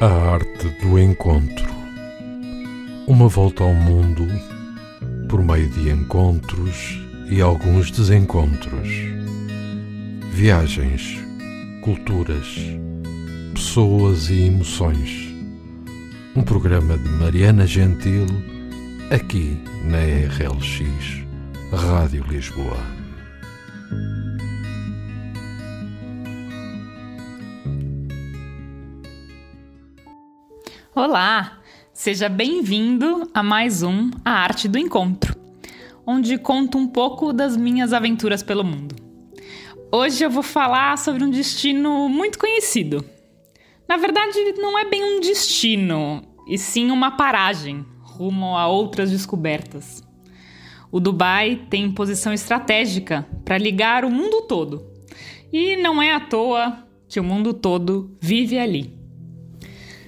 A arte do encontro. Uma volta ao mundo por meio de encontros e alguns desencontros. Viagens, culturas, pessoas e emoções. Um programa de Mariana Gentil, aqui na RLX, Rádio Lisboa. Olá, seja bem-vindo a mais um A Arte do Encontro, onde conto um pouco das minhas aventuras pelo mundo. Hoje eu vou falar sobre um destino muito conhecido. Na verdade, não é bem um destino, e sim uma paragem rumo a outras descobertas. O Dubai tem posição estratégica para ligar o mundo todo, e não é à toa que o mundo todo vive ali.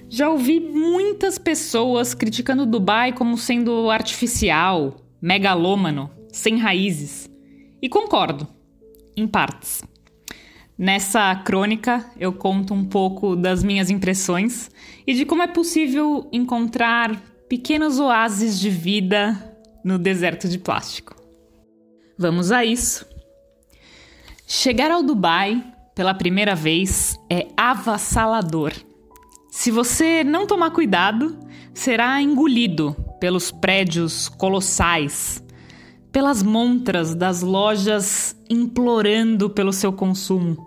Já ouvi muitas pessoas criticando Dubai como sendo artificial, megalômano, sem raízes. E concordo, em partes. Nessa crônica, eu conto um pouco das minhas impressões e de como é possível encontrar pequenos oásis de vida no deserto de plástico. Vamos a isso! Chegar ao Dubai pela primeira vez é avassalador. Se você não tomar cuidado, será engolido pelos prédios colossais, pelas montras das lojas implorando pelo seu consumo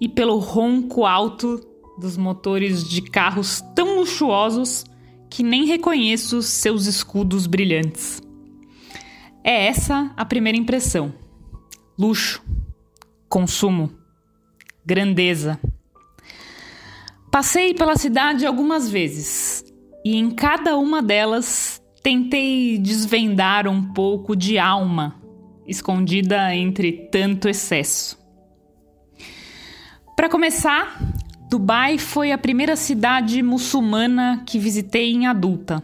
e pelo ronco alto dos motores de carros tão luxuosos que nem reconheço seus escudos brilhantes. É essa a primeira impressão: luxo, consumo, grandeza. Passei pela cidade algumas vezes e em cada uma delas tentei desvendar um pouco de alma escondida entre tanto excesso. Para começar, Dubai foi a primeira cidade muçulmana que visitei em adulta.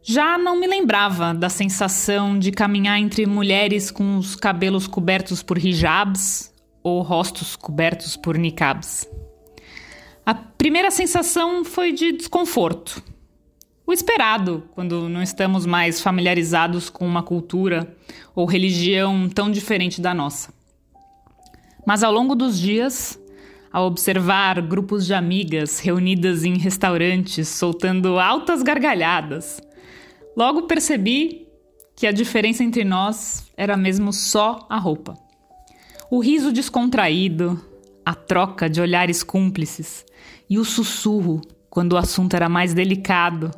Já não me lembrava da sensação de caminhar entre mulheres com os cabelos cobertos por hijabs ou rostos cobertos por niqabs. A primeira sensação foi de desconforto. O esperado, quando não estamos mais familiarizados com uma cultura ou religião tão diferente da nossa. Mas ao longo dos dias, ao observar grupos de amigas reunidas em restaurantes soltando altas gargalhadas, logo percebi que a diferença entre nós era mesmo só a roupa. O riso descontraído, a troca de olhares cúmplices e o sussurro quando o assunto era mais delicado.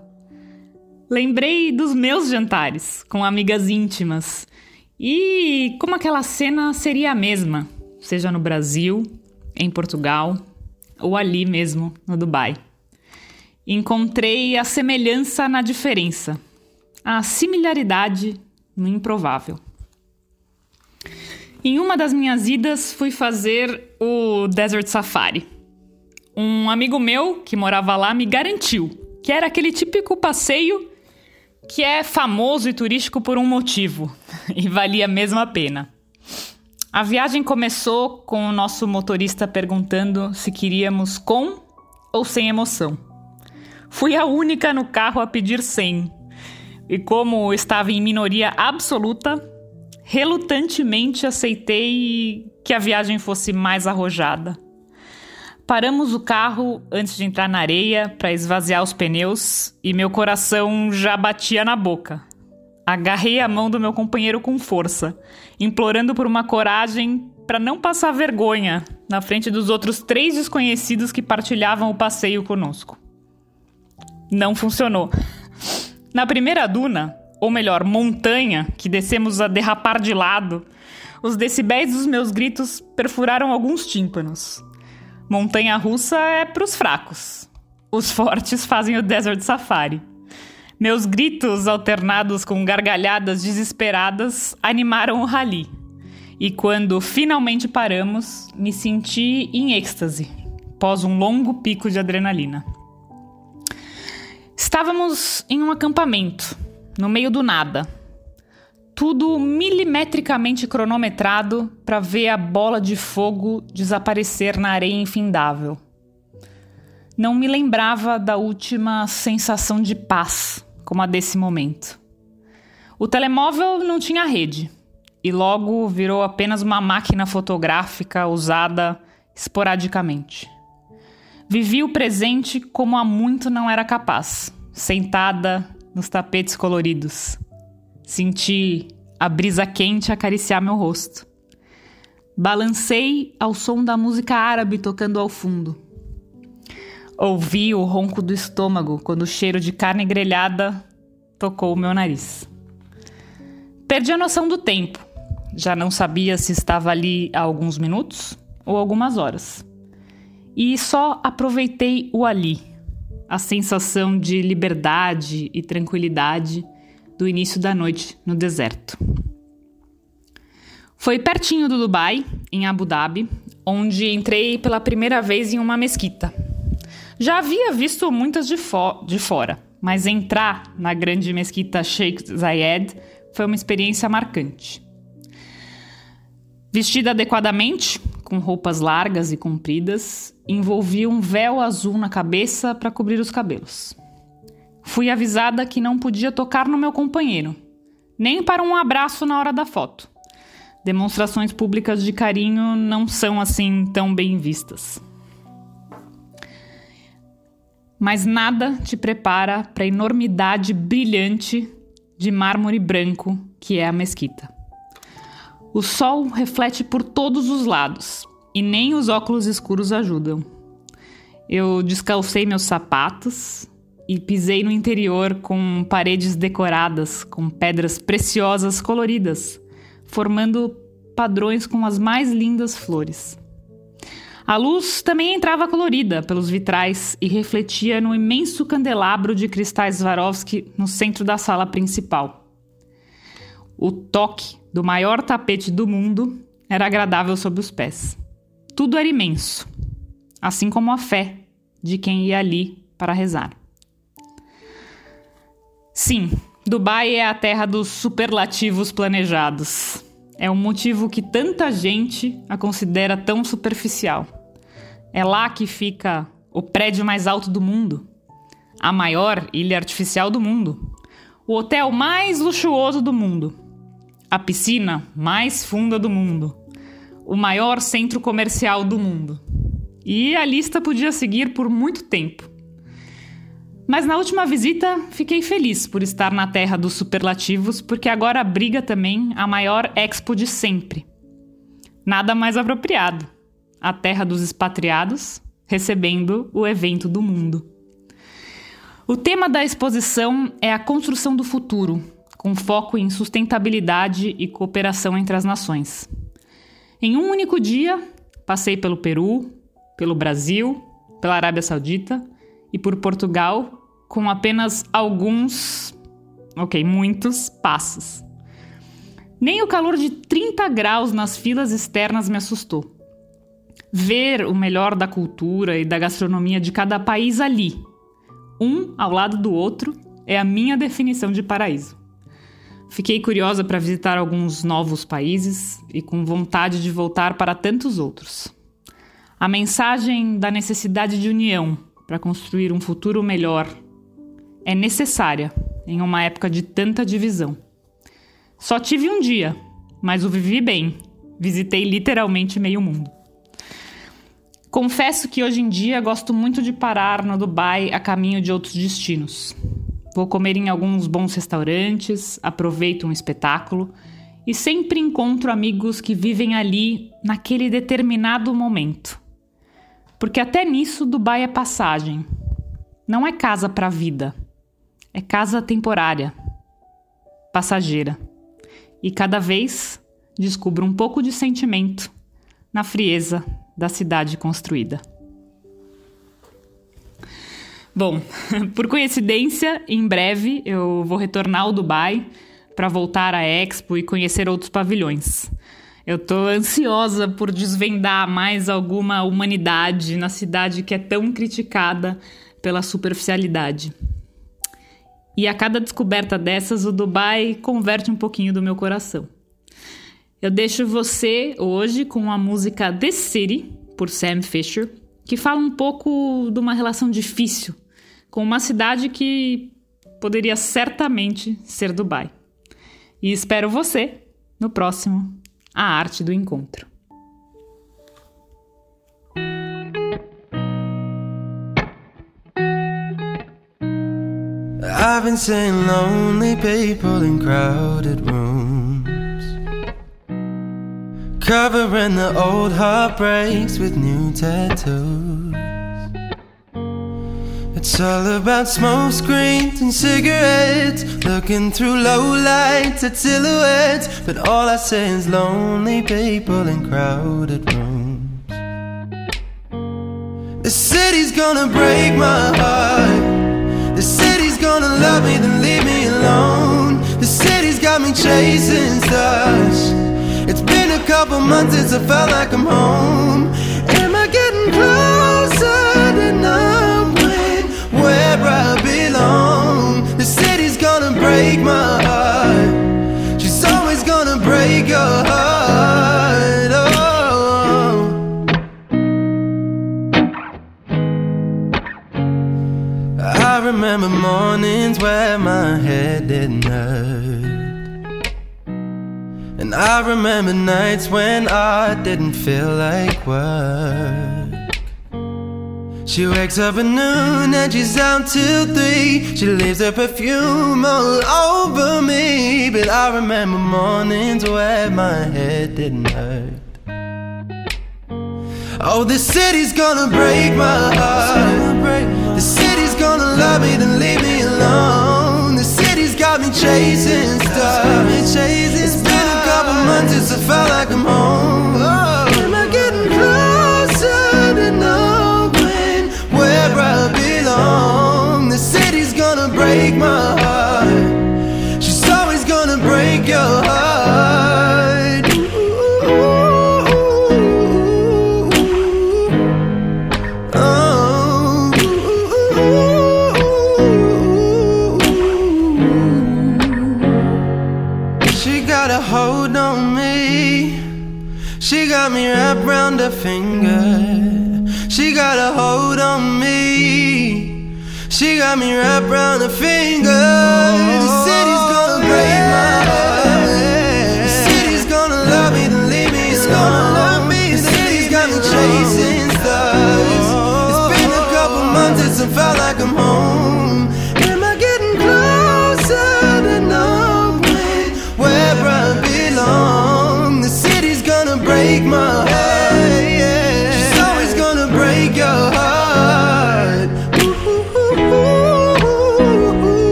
Lembrei dos meus jantares com amigas íntimas e como aquela cena seria a mesma, seja no Brasil, em Portugal ou ali mesmo no Dubai. Encontrei a semelhança na diferença, a similaridade no improvável. Em uma das minhas idas, fui fazer o Desert Safari. Um amigo meu que morava lá me garantiu que era aquele típico passeio que é famoso e turístico por um motivo e valia mesmo a pena. A viagem começou com o nosso motorista perguntando se queríamos com ou sem emoção. Fui a única no carro a pedir sem. E como estava em minoria absoluta, relutantemente aceitei que a viagem fosse mais arrojada. Paramos o carro antes de entrar na areia para esvaziar os pneus e meu coração já batia na boca. Agarrei a mão do meu companheiro com força, implorando por uma coragem para não passar vergonha na frente dos outros três desconhecidos que partilhavam o passeio conosco. Não funcionou. Na primeira duna, ou melhor, montanha, que descemos a derrapar de lado, os decibéis dos meus gritos perfuraram alguns tímpanos. Montanha russa é para os fracos. Os fortes fazem o Desert Safari. Meus gritos, alternados com gargalhadas desesperadas, animaram o rally. E quando finalmente paramos, me senti em êxtase, pós um longo pico de adrenalina. Estávamos em um acampamento, no meio do nada. Tudo milimetricamente cronometrado para ver a bola de fogo desaparecer na areia infindável. Não me lembrava da última sensação de paz como a desse momento. O telemóvel não tinha rede e logo virou apenas uma máquina fotográfica usada esporadicamente. Vivi o presente como há muito não era capaz, sentada nos tapetes coloridos. Senti a brisa quente acariciar meu rosto. Balancei ao som da música árabe tocando ao fundo. Ouvi o ronco do estômago quando o cheiro de carne grelhada tocou o meu nariz. Perdi a noção do tempo. Já não sabia se estava ali há alguns minutos ou algumas horas. E só aproveitei o ali, a sensação de liberdade e tranquilidade do início da noite no deserto. Foi pertinho do Dubai, em Abu Dhabi, onde entrei pela primeira vez em uma mesquita. Já havia visto muitas de, fo de fora, mas entrar na grande mesquita Sheikh Zayed foi uma experiência marcante. Vestida adequadamente, com roupas largas e compridas, envolvia um véu azul na cabeça para cobrir os cabelos. Fui avisada que não podia tocar no meu companheiro, nem para um abraço na hora da foto. Demonstrações públicas de carinho não são assim tão bem vistas. Mas nada te prepara para a enormidade brilhante de mármore branco que é a mesquita. O sol reflete por todos os lados e nem os óculos escuros ajudam. Eu descalcei meus sapatos, e pisei no interior com paredes decoradas com pedras preciosas coloridas, formando padrões com as mais lindas flores. A luz também entrava colorida pelos vitrais e refletia no imenso candelabro de cristais Swarovski no centro da sala principal. O toque do maior tapete do mundo era agradável sob os pés. Tudo era imenso, assim como a fé de quem ia ali para rezar. Sim, Dubai é a terra dos superlativos planejados. É um motivo que tanta gente a considera tão superficial. É lá que fica o prédio mais alto do mundo, a maior ilha artificial do mundo, o hotel mais luxuoso do mundo, a piscina mais funda do mundo, o maior centro comercial do mundo. E a lista podia seguir por muito tempo. Mas na última visita, fiquei feliz por estar na terra dos superlativos, porque agora abriga também a maior expo de sempre. Nada mais apropriado. A terra dos expatriados, recebendo o evento do mundo. O tema da exposição é a construção do futuro, com foco em sustentabilidade e cooperação entre as nações. Em um único dia, passei pelo Peru, pelo Brasil, pela Arábia Saudita e por Portugal com apenas alguns, ok, muitos passos. Nem o calor de 30 graus nas filas externas me assustou. Ver o melhor da cultura e da gastronomia de cada país ali, um ao lado do outro, é a minha definição de paraíso. Fiquei curiosa para visitar alguns novos países e com vontade de voltar para tantos outros. A mensagem da necessidade de união para construir um futuro melhor é necessária em uma época de tanta divisão. Só tive um dia, mas o vivi bem. Visitei literalmente meio mundo. Confesso que hoje em dia gosto muito de parar no Dubai a caminho de outros destinos. Vou comer em alguns bons restaurantes, aproveito um espetáculo e sempre encontro amigos que vivem ali naquele determinado momento. Porque até nisso Dubai é passagem. Não é casa para a vida é casa temporária, passageira. E cada vez descubro um pouco de sentimento na frieza da cidade construída. Bom, por coincidência, em breve eu vou retornar ao Dubai para voltar à Expo e conhecer outros pavilhões. Eu estou ansiosa por desvendar mais alguma humanidade na cidade que é tão criticada pela superficialidade. E a cada descoberta dessas, o Dubai converte um pouquinho do meu coração. Eu deixo você hoje com a música The City, por Sam Fisher, que fala um pouco de uma relação difícil com uma cidade que poderia certamente ser Dubai. E espero você no próximo A Arte do Encontro. I've been seeing lonely people in crowded rooms, covering the old heartbreaks with new tattoos. It's all about smoke screens and cigarettes, looking through low lights at silhouettes. But all I see is lonely people in crowded rooms. The city's gonna break my heart. The city's gonna love me, then leave me alone. The city's got me chasing stars. It's been a couple months since I felt like I'm home. Remember nights when I didn't feel like work. She wakes up at noon and she's out till three. She leaves her perfume all over me. But I remember mornings where my head didn't hurt. Oh, the city's gonna break my heart. The city's gonna love me, then leave me alone. The city's got me chasing stars. I it's a felt like I'm home. Got a hold on me. She got me wrapped round her finger. She got a hold on me. She got me wrapped round her finger. The city's gonna break my heart. The city's gonna love me, then leave me. It's gonna love me. The city's got me chasing stars. It's been a couple months since I felt like I'm home.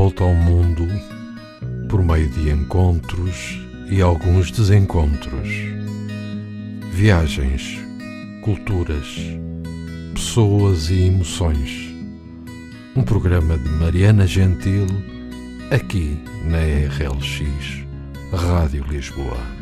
Volta ao mundo por meio de encontros e alguns desencontros. Viagens, culturas, pessoas e emoções. Um programa de Mariana Gentil, aqui na RLX, Rádio Lisboa.